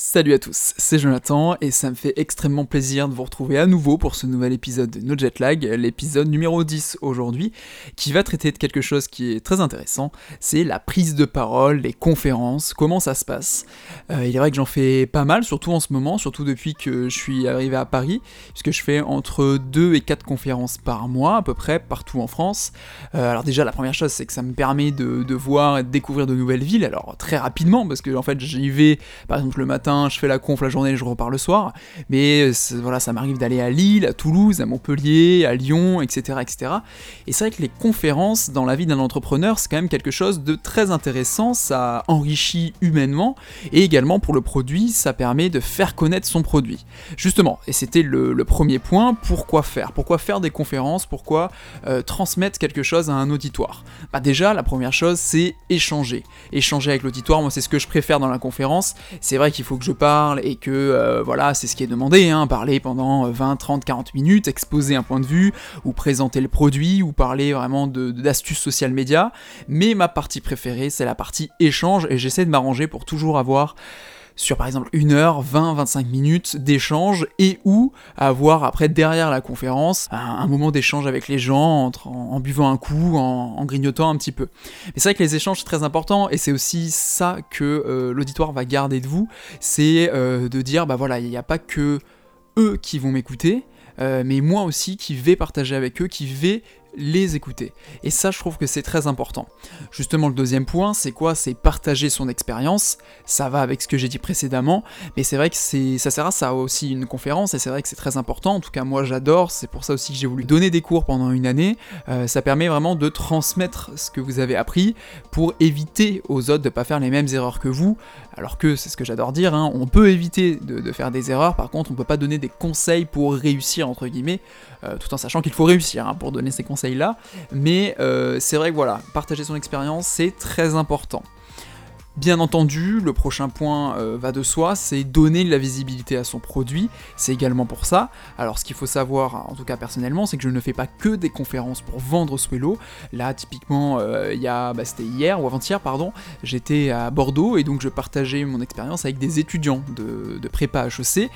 Salut à tous, c'est Jonathan et ça me fait extrêmement plaisir de vous retrouver à nouveau pour ce nouvel épisode de No Jet Lag, l'épisode numéro 10 aujourd'hui, qui va traiter de quelque chose qui est très intéressant, c'est la prise de parole, les conférences, comment ça se passe. Euh, il est vrai que j'en fais pas mal, surtout en ce moment, surtout depuis que je suis arrivé à Paris, puisque je fais entre 2 et 4 conférences par mois à peu près, partout en France. Euh, alors déjà la première chose c'est que ça me permet de, de voir et de découvrir de nouvelles villes, alors très rapidement, parce que en fait j'y vais par exemple le matin je fais la conf la journée, je repars le soir. Mais voilà, ça m'arrive d'aller à Lille, à Toulouse, à Montpellier, à Lyon, etc. etc. Et c'est vrai que les conférences dans la vie d'un entrepreneur, c'est quand même quelque chose de très intéressant, ça enrichit humainement, et également pour le produit, ça permet de faire connaître son produit. Justement, et c'était le, premier point, pourquoi faire? Pourquoi faire des conférences? Pourquoi euh, transmettre quelque chose à un auditoire? Bah déjà, la première chose, c'est échanger. Échanger avec l'auditoire, moi c'est ce que je préfère dans la conférence. C'est vrai qu'il faut que je parle et que euh, voilà, c'est ce qui est demandé, hein, parler pendant 20, 30, 40 minutes, exposer un point de vue, ou présenter le produit, ou parler vraiment d'astuces social média. Mais ma partie préférée, c'est la partie échange, et j'essaie de m'arranger pour toujours avoir sur par exemple une heure, 20, 25 minutes d'échange et ou avoir après derrière la conférence un, moment d'échange avec les gens en, buvant un coup, en, grignotant un petit peu. Mais c'est vrai que les échanges c'est très important et c'est aussi ça que euh, l'auditoire va garder de vous, c'est euh, de dire bah voilà, il n'y a pas que eux qui vont m'écouter, euh, mais moi aussi qui vais partager avec eux, qui vais les écouter. Et ça, je trouve que c'est très important. Justement, le deuxième point, c'est quoi? C'est partager son expérience. Ça va avec ce que j'ai dit précédemment, mais c'est vrai que c'est, ça sert à ça aussi une conférence, et c'est vrai que c'est très important. En tout cas, moi, j'adore. C'est pour ça aussi que j'ai voulu donner des cours pendant une année. Euh, ça permet vraiment de transmettre ce que vous avez appris pour éviter aux autres de ne pas faire les mêmes erreurs que vous. Alors que c'est ce que j'adore dire, hein, on peut éviter de, faire des erreurs. Par contre, on peut pas donner des conseils pour réussir entre guillemets, euh, tout en sachant qu'il faut réussir hein, pour donner ces conseils là Mais euh, c'est vrai que voilà, partager son expérience, c'est très important. Bien entendu, le prochain point euh, va de soi, c'est donner de la visibilité à son produit, c'est également pour ça. Alors ce qu'il faut savoir, en tout cas personnellement, c'est que je ne fais pas que des conférences pour vendre Swello. Là, typiquement, euh, il y a, bah, c'était hier ou avant-hier, pardon, j'étais à Bordeaux et donc je partageais mon expérience avec des étudiants de, de prépa HEC.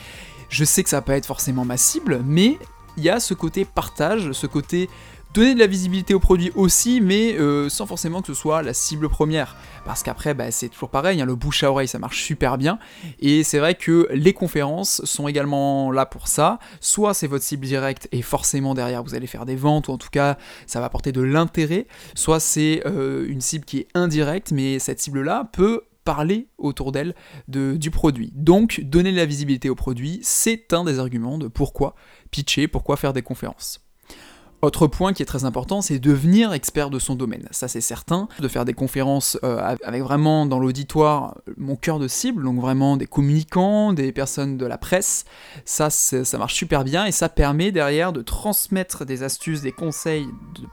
Je sais que ça va pas être forcément ma cible, mais il y a ce côté partage, ce côté donner de la visibilité au produit aussi, mais euh, sans forcément que ce soit la cible première. Parce qu'après, bah, c'est toujours pareil, hein, le bouche à oreille, ça marche super bien. Et c'est vrai que les conférences sont également là pour ça. Soit c'est votre cible directe et forcément derrière vous allez faire des ventes, ou en tout cas ça va apporter de l'intérêt. Soit c'est euh, une cible qui est indirecte, mais cette cible-là peut parler autour d'elle de, du produit. Donc, donner de la visibilité au produit, c'est un des arguments de pourquoi pitcher, pourquoi faire des conférences. Autre point qui est très important, c'est devenir expert de son domaine. Ça c'est certain, de faire des conférences euh, avec vraiment dans l'auditoire mon cœur de cible, donc vraiment des communicants, des personnes de la presse. Ça, ça marche super bien et ça permet derrière de transmettre des astuces, des conseils,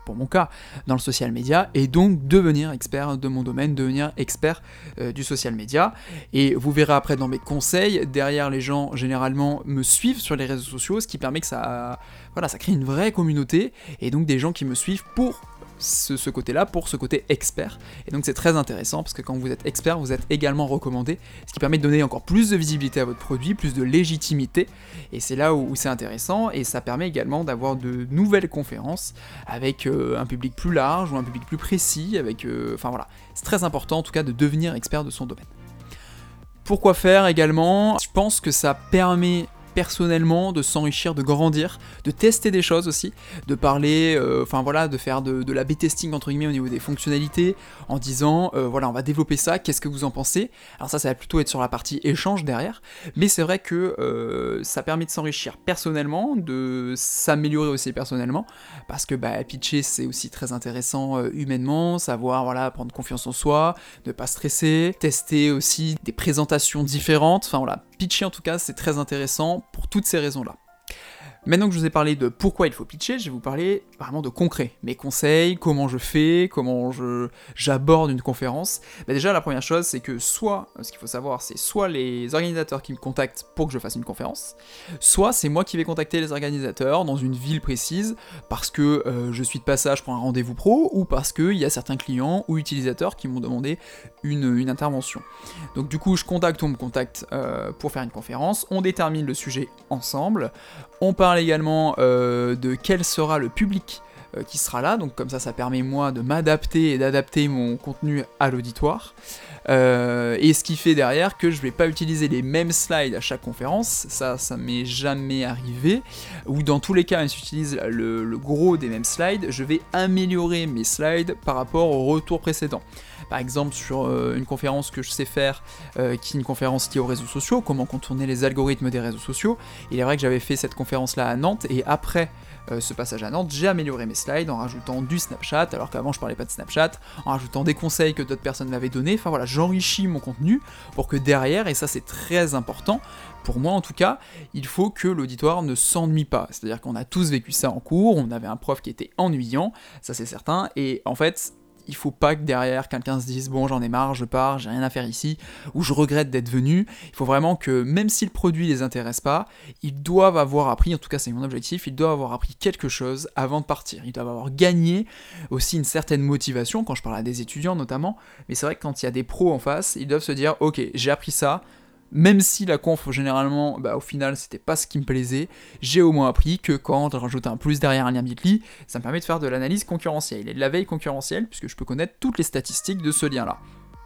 pour mon cas, dans le social media et donc devenir expert de mon domaine, devenir expert euh, du social media. Et vous verrez après dans mes conseils, derrière les gens généralement me suivent sur les réseaux sociaux, ce qui permet que ça, voilà, ça crée une vraie communauté et donc des gens qui me suivent pour ce, côté-là, pour ce côté expert. Et donc c'est très intéressant parce que quand vous êtes expert, vous êtes également recommandé, ce qui permet de donner encore plus de visibilité à votre produit, plus de légitimité. Et c'est là où, c'est intéressant et ça permet également d'avoir de nouvelles conférences avec euh, un public plus large ou un public plus précis. Avec, euh, enfin voilà, c'est très important en tout cas de devenir expert de son domaine. Pourquoi faire également? Je pense que ça permet personnellement, de s'enrichir, de grandir, de tester des choses aussi, de parler, euh, enfin voilà, de faire de, la B-testing entre guillemets au niveau des fonctionnalités, en disant euh, voilà, on va développer ça, qu'est-ce que vous en pensez? Alors ça, ça va plutôt être sur la partie échange derrière, mais c'est vrai que euh, ça permet de s'enrichir personnellement, de s'améliorer aussi personnellement, parce que bah, pitcher c'est aussi très intéressant humainement, savoir voilà, prendre confiance en soi, ne pas stresser, tester aussi des présentations différentes, enfin voilà, pitcher en tout cas c'est très intéressant pour toutes ces raisons-là. Maintenant que je vous ai parlé de pourquoi il faut pitcher, je vais vous parler vraiment de concret. Mes conseils, comment je fais, comment je j'aborde une conférence. Bah déjà, la première chose, c'est que soit, ce qu'il faut savoir, c'est soit les organisateurs qui me contactent pour que je fasse une conférence, soit c'est moi qui vais contacter les organisateurs dans une ville précise parce que euh, je suis de passage pour un rendez-vous pro ou parce qu'il y a certains clients ou utilisateurs qui m'ont demandé une, intervention. Donc du coup, je contacte ou on me contacte euh, pour faire une conférence, on détermine le sujet ensemble, on parle également euh, de quel sera le public euh, qui sera là, donc comme ça ça permet moi de m'adapter et d'adapter mon contenu à l'auditoire. Euh, et ce qui fait derrière que je vais pas utiliser les mêmes slides à chaque conférence, ça ça m'est jamais arrivé, ou dans tous les cas si j'utilise le, gros des mêmes slides, je vais améliorer mes slides par rapport au retour précédent. Par exemple sur euh, une conférence que je sais faire, qui est une conférence liée aux réseaux sociaux, comment contourner les algorithmes des réseaux sociaux. Il est vrai que j'avais fait cette conférence-là à Nantes, et après euh, ce passage à Nantes, j'ai amélioré mes slides en rajoutant du Snapchat, alors qu'avant je parlais pas de Snapchat, en rajoutant des conseils que d'autres personnes m'avaient donnés, enfin voilà, j'enrichis mon contenu pour que derrière, et ça c'est très important, pour moi en tout cas, il faut que l'auditoire ne s'ennuie pas. C'est-à-dire qu'on a tous vécu ça en cours, on avait un prof qui était ennuyant, ça c'est certain, et en fait, il faut pas que derrière quelqu'un se dise bon j'en ai marre, je pars, j'ai rien à faire ici, ou je regrette d'être venu. Il faut vraiment que même si le produit les intéresse pas, ils doivent avoir appris, en tout cas c'est mon objectif, ils doivent avoir appris quelque chose avant de partir. Ils doivent avoir gagné aussi une certaine motivation, quand je parle à des étudiants notamment, mais c'est vrai que quand il y a des pros en face, ils doivent se dire ok j'ai appris ça, même si la conf généralement, bah, au final c'était pas ce qui me plaisait, j'ai au moins appris que quand je rajoute un plus derrière un lien Bitly, ça me permet de faire de l'analyse concurrentielle et de la veille concurrentielle puisque je peux connaître toutes les statistiques de ce lien là.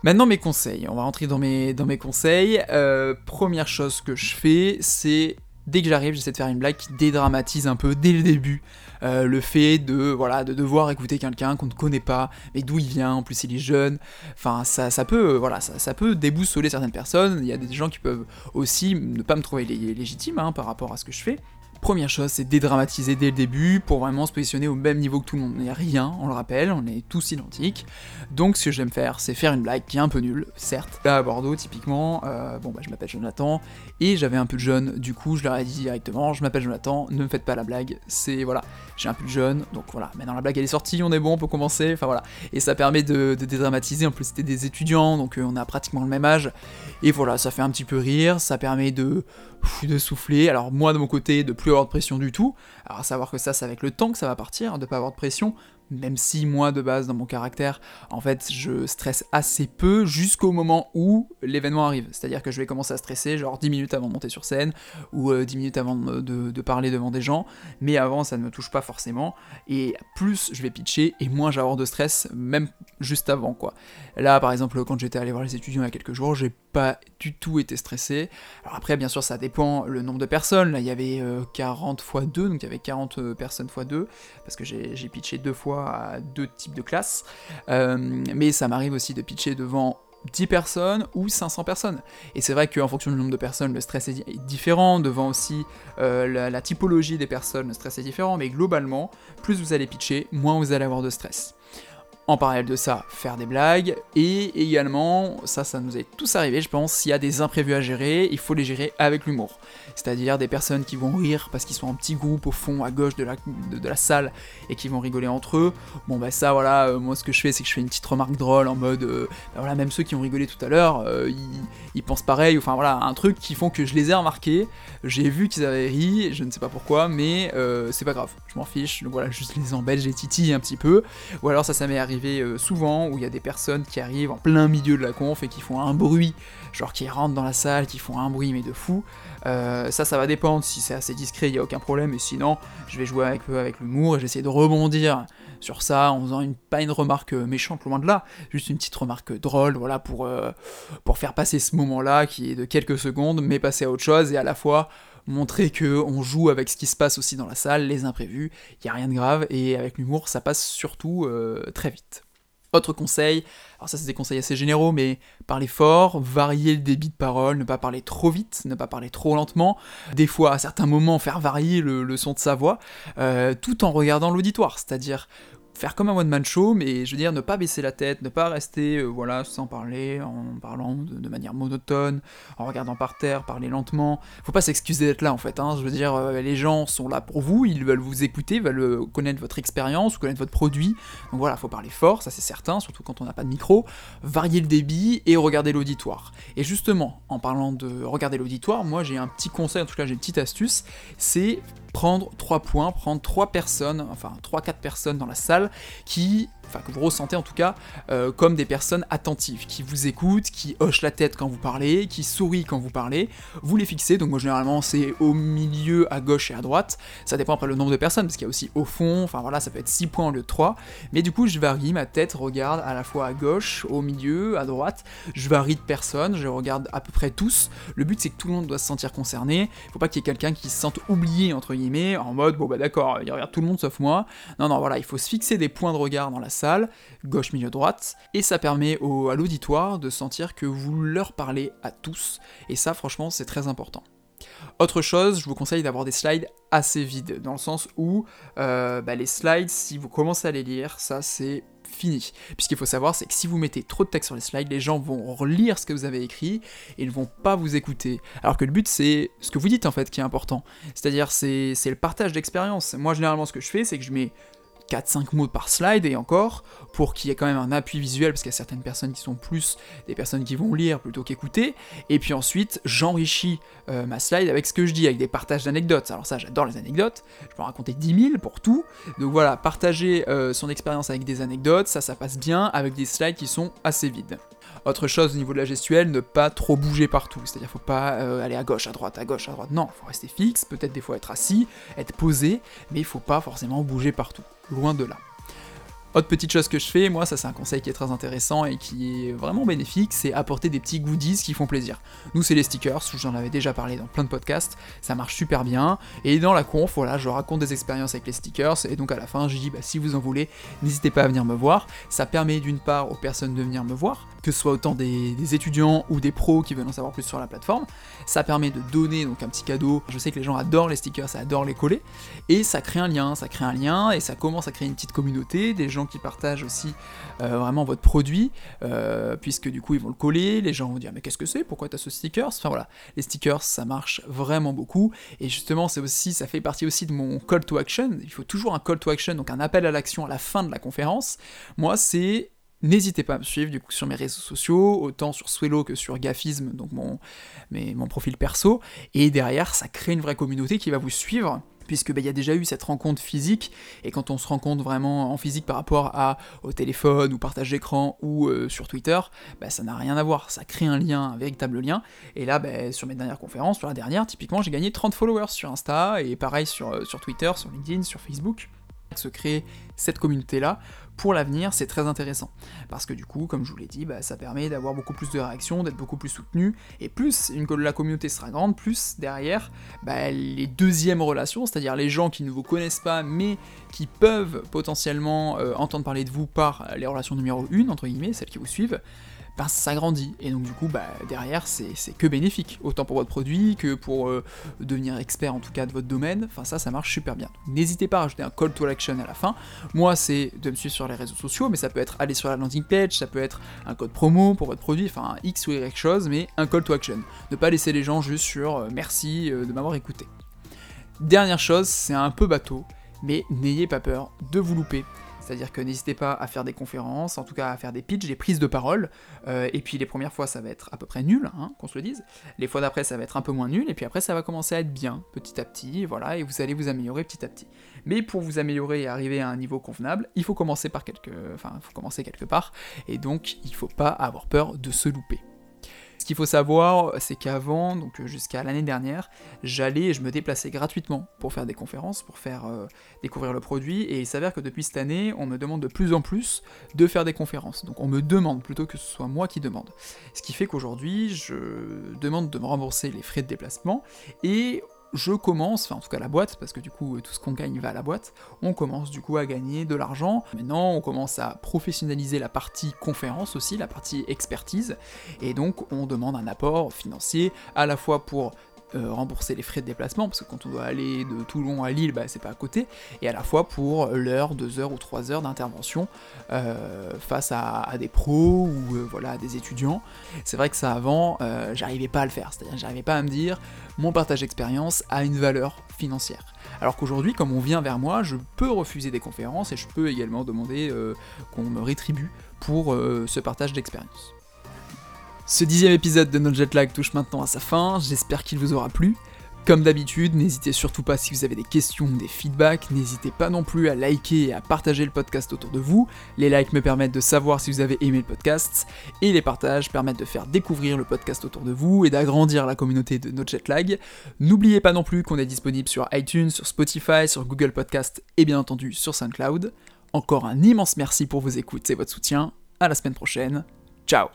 Maintenant mes conseils, on va rentrer dans mes, dans mes conseils. Euh, première chose que je fais, c'est dès que j'arrive, j'essaie de faire une blague qui dédramatise un peu dès le début euh, le fait de voilà de devoir écouter quelqu'un qu'on ne connaît pas, mais d'où il vient, en plus il est jeune. Enfin, ça, ça peut voilà ça, ça, peut déboussoler certaines personnes. Il y a des gens qui peuvent aussi ne pas me trouver légitime hein, par rapport à ce que je fais. Première chose, c'est dédramatiser dès le début pour vraiment se positionner au même niveau que tout le monde. On n'est rien, on le rappelle, on est tous identiques. Donc ce que j'aime faire, c'est faire une blague qui est un peu nulle, certes. Là à Bordeaux, typiquement, euh, bon bah je m'appelle Jonathan, et j'avais un peu de jeune, du coup je leur ai dit directement, je m'appelle Jonathan, ne me faites pas la blague, c'est voilà, j'ai un peu de jeune, donc voilà, maintenant la blague elle est sortie, on est bon, on peut commencer, enfin voilà. Et ça permet de, dédramatiser, en plus c'était des étudiants, donc euh, on a pratiquement le même âge, et voilà, ça fait un petit peu rire, ça permet de souffler. Alors moi de mon côté, de plus de pression du tout. Alors à savoir que ça, c'est avec le temps que ça va partir, de pas avoir de pression même si moi de base dans mon caractère, en fait, je stresse assez peu jusqu'au moment où l'événement arrive. C'est-à-dire que je vais commencer à stresser genre 10 minutes avant de monter sur scène ou 10 euh, minutes avant de, parler devant des gens, mais avant ça ne me touche pas forcément. Et plus je vais pitcher et moins j'aurai de stress, même juste avant quoi. Là par exemple, quand j'étais allé voir les étudiants il y a quelques jours, j'ai pas du tout été stressé. Alors après, bien sûr, ça dépend le nombre de personnes. Là, il y avait 40 x 2, donc il y avait 40 euh, personnes x 2, parce que j'ai pitché deux fois à deux types de classes, euh, mais ça m'arrive aussi de pitcher devant 10 personnes ou 500 personnes. Et c'est vrai qu'en fonction du nombre de personnes, le stress est différent, devant aussi euh, la, typologie des personnes, le stress est différent, mais globalement, plus vous allez pitcher, moins vous allez avoir de stress. En parallèle de ça, faire des blagues, et également, ça, ça nous est tous arrivé, je pense, s'il y a des imprévus à gérer, il faut les gérer avec l'humour. C'est-à-dire des personnes qui vont rire parce qu'ils sont en petit groupe au fond, à gauche de la, de, la salle, et qui vont rigoler entre eux. Bon bah ça, voilà, euh, moi ce que je fais, c'est que je fais une petite remarque drôle en mode, euh, bah voilà, même ceux qui ont rigolé tout à l'heure, euh, ils, pensent pareil, enfin voilà, un truc qui font que je les ai remarqués, j'ai vu qu'ils avaient ri, je ne sais pas pourquoi, mais c'est pas grave, je m'en fiche, donc voilà, juste les embête, je les titille un petit peu, ou alors ça, ça m'est arrivé euh, souvent où il y a des personnes qui arrivent en plein milieu de la conf et qui font un bruit, genre qui rentrent dans la salle, qui font un bruit mais de fou. Euh, ça, ça va dépendre. Si c'est assez discret, il n'y a aucun problème. Et sinon, je vais jouer avec avec l'humour et j'essaie de rebondir sur ça en faisant une, pas une remarque méchante, loin de là, juste une petite remarque drôle, voilà, pour, euh, pour faire passer ce moment-là qui est de quelques secondes, mais passer à autre chose et à la fois montrer que on joue avec ce qui se passe aussi dans la salle, les imprévus, il y a rien de grave et avec l'humour ça passe surtout euh, très vite. Autre conseil, alors ça c'est des conseils assez généraux, mais parler fort, varier le débit de parole, ne pas parler trop vite, ne pas parler trop lentement, des fois à certains moments faire varier le, son de sa voix, euh, tout en regardant l'auditoire, c'est-à-dire faire comme un one-man show, mais je veux dire, ne pas baisser la tête, ne pas rester, euh, voilà, sans parler, en parlant de, manière monotone, en regardant par terre, parler lentement. Faut pas s'excuser d'être là, en fait, hein. je veux dire, euh, les gens sont là pour vous, ils veulent vous écouter, veulent euh, connaître votre expérience, connaître votre produit, donc voilà, faut parler fort, ça c'est certain, surtout quand on n'a pas de micro, varier le débit et regarder l'auditoire. Et justement, en parlant de regarder l'auditoire, moi j'ai un petit conseil, en tout cas j'ai une petite astuce, c'est prendre trois points, prendre trois personnes, enfin trois quatre personnes dans la salle qui enfin que vous ressentez en tout cas euh, comme des personnes attentives, qui vous écoutent, qui hochent la tête quand vous parlez, qui sourient quand vous parlez, vous les fixez, donc moi généralement c'est au milieu, à gauche et à droite, ça dépend après le nombre de personnes, parce qu'il y a aussi au fond, enfin voilà, ça peut être 6 points au lieu de 3, mais du coup je varie, ma tête regarde à la fois à gauche, au milieu, à droite, je varie de personnes, je regarde à peu près tous, le but c'est que tout le monde doit se sentir concerné, faut pas qu'il y ait quelqu'un qui se sente oublié entre guillemets, en mode bon bah d'accord, il regarde tout le monde sauf moi, non non voilà, il faut se fixer des points de regard dans la salle, gauche, milieu, droite, et ça permet au, à l'auditoire de sentir que vous leur parlez à tous, et ça franchement c'est très important. Autre chose, je vous conseille d'avoir des slides assez vides, dans le sens où euh, bah, les slides, si vous commencez à les lire, ça c'est fini. Puisqu'il faut savoir, c'est que si vous mettez trop de texte sur les slides, les gens vont relire ce que vous avez écrit et ils ne vont pas vous écouter. Alors que le but, c'est ce que vous dites en fait qui est important. C'est-à-dire, c'est le partage d'expérience. Moi, généralement, ce que je fais, c'est que je mets 4-5 mots par slide et encore, pour qu'il y ait quand même un appui visuel, parce qu'il y a certaines personnes qui sont plus des personnes qui vont lire plutôt qu'écouter, et puis ensuite j'enrichis euh, ma slide avec ce que je dis, avec des partages d'anecdotes. Alors ça j'adore les anecdotes, je peux en raconter 10 000 pour tout, donc voilà, partager euh, son expérience avec des anecdotes, ça ça passe bien avec des slides qui sont assez vides. Autre chose au niveau de la gestuelle, ne pas trop bouger partout, c'est-à-dire faut pas euh, aller à gauche, à droite, à gauche, à droite, non, faut rester fixe, peut-être des fois être assis, être posé, mais il faut pas forcément bouger partout. Loin de là. Autre petite chose que je fais, moi ça c'est un conseil qui est très intéressant et qui est vraiment bénéfique, c'est apporter des petits goodies qui font plaisir. Nous c'est les stickers, j'en avais déjà parlé dans plein de podcasts, ça marche super bien. Et dans la conf, voilà, je raconte des expériences avec les stickers et donc à la fin je dis bah si vous en voulez, n'hésitez pas à venir me voir. Ça permet d'une part aux personnes de venir me voir, que ce soit autant des, étudiants ou des pros qui veulent en savoir plus sur la plateforme. Ça permet de donner donc un petit cadeau. Je sais que les gens adorent les stickers, ça adore les coller. Et ça crée un lien, ça crée un lien et ça commence à créer une petite communauté, des gens qui partagent aussi euh, vraiment votre produit, euh, puisque du coup ils vont le coller, les gens vont dire mais qu'est-ce que c'est, pourquoi tu as ce sticker? Enfin voilà, les stickers ça marche vraiment beaucoup. Et justement c'est aussi, ça fait partie aussi de mon call to action. Il faut toujours un call to action, donc un appel à l'action à la fin de la conférence. Moi c'est N'hésitez pas à me suivre sur mes réseaux sociaux, autant sur Swello que sur Gafisme, donc mon, mon profil perso. Et derrière, ça crée une vraie communauté qui va vous suivre puisque bah, il y a déjà eu cette rencontre physique, et quand on se rencontre vraiment en physique par rapport au téléphone, ou partage d'écran, ou euh, sur Twitter, bah, ça n'a rien à voir, ça crée un lien, un véritable lien, et là, bah, sur mes dernières conférences, sur la dernière, typiquement, j'ai gagné 30 followers sur Insta, et pareil sur, euh, sur Twitter, sur LinkedIn, sur Facebook, se créer cette communauté-là, pour l'avenir, c'est très intéressant. Parce que du coup, comme je vous l'ai dit, bah, ça permet d'avoir beaucoup plus de réactions, d'être beaucoup plus soutenu, et plus la communauté sera grande, plus derrière, bah, les deuxièmes relations, c'est-à-dire les gens qui ne vous connaissent pas, mais qui peuvent potentiellement euh, entendre parler de vous par les relations numéro 1, entre guillemets, celles qui vous suivent, ben, ça grandit. Et donc du coup, bah, derrière, c'est que bénéfique, autant pour votre produit que pour euh, devenir expert en tout cas de votre domaine. Enfin ça, ça marche super bien. N'hésitez pas à rajouter un call to action à la fin. Moi, c'est de me suivre sur les réseaux sociaux, mais ça peut être aller sur la landing page, ça peut être un code promo pour votre produit, enfin X ou Y chose, mais un call to action. Ne pas laisser les gens juste sur euh, merci euh, de m'avoir écouté. Dernière chose, c'est un peu bateau, mais n'ayez pas peur de vous louper. C'est-à-dire que n'hésitez pas à faire des conférences, en tout cas à faire des pitchs, des prises de parole. Euh, et puis les premières fois, ça va être à peu près nul, hein, qu'on se le dise. Les fois d'après, ça va être un peu moins nul. Et puis après, ça va commencer à être bien, petit à petit. Voilà, et vous allez vous améliorer petit à petit. Mais pour vous améliorer et arriver à un niveau convenable, il faut commencer par quelque, enfin, il faut commencer quelque part. Et donc, il faut pas avoir peur de se louper. Ce qu'il faut savoir, c'est qu'avant, donc euh, jusqu'à l'année dernière, j'allais et je me déplaçais gratuitement pour faire des conférences, pour faire euh, découvrir le produit, et il s'avère que depuis cette année, on me demande de plus en plus de faire des conférences. Donc on me demande plutôt que ce soit moi qui demande. Ce qui fait qu'aujourd'hui, je demande de me rembourser les frais de déplacement, et je commence, enfin en tout cas la boîte, parce que du coup tout ce qu'on gagne va à la boîte, on commence du coup à gagner de l'argent. Maintenant on commence à professionnaliser la partie conférence aussi, la partie expertise, et donc on demande un apport financier à la fois pour euh, rembourser les frais de déplacement, parce que quand on doit aller de Toulon à Lille, bah, c'est pas à côté, et à la fois pour l'heure, deux heures ou trois heures d'intervention euh, face à, des pros ou voilà, à des étudiants. C'est vrai que ça avant, j'arrivais pas à le faire, c'est-à-dire j'arrivais pas à me dire mon partage d'expérience a une valeur financière. Alors qu'aujourd'hui, comme on vient vers moi, je peux refuser des conférences et je peux également demander qu'on me rétribue pour ce partage d'expérience. Ce dixième épisode de notre Jetlag touche maintenant à sa fin, j'espère qu'il vous aura plu. Comme d'habitude, n'hésitez surtout pas si vous avez des questions ou des feedbacks, n'hésitez pas non plus à liker et à partager le podcast autour de vous. Les likes me permettent de savoir si vous avez aimé le podcast, et les partages permettent de faire découvrir le podcast autour de vous et d'agrandir la communauté de No Jetlag. N'oubliez pas non plus qu'on est disponible sur iTunes, sur Spotify, sur Google Podcast et bien entendu sur SoundCloud. Encore un immense merci pour vos écoutes et votre soutien. À la semaine prochaine. Ciao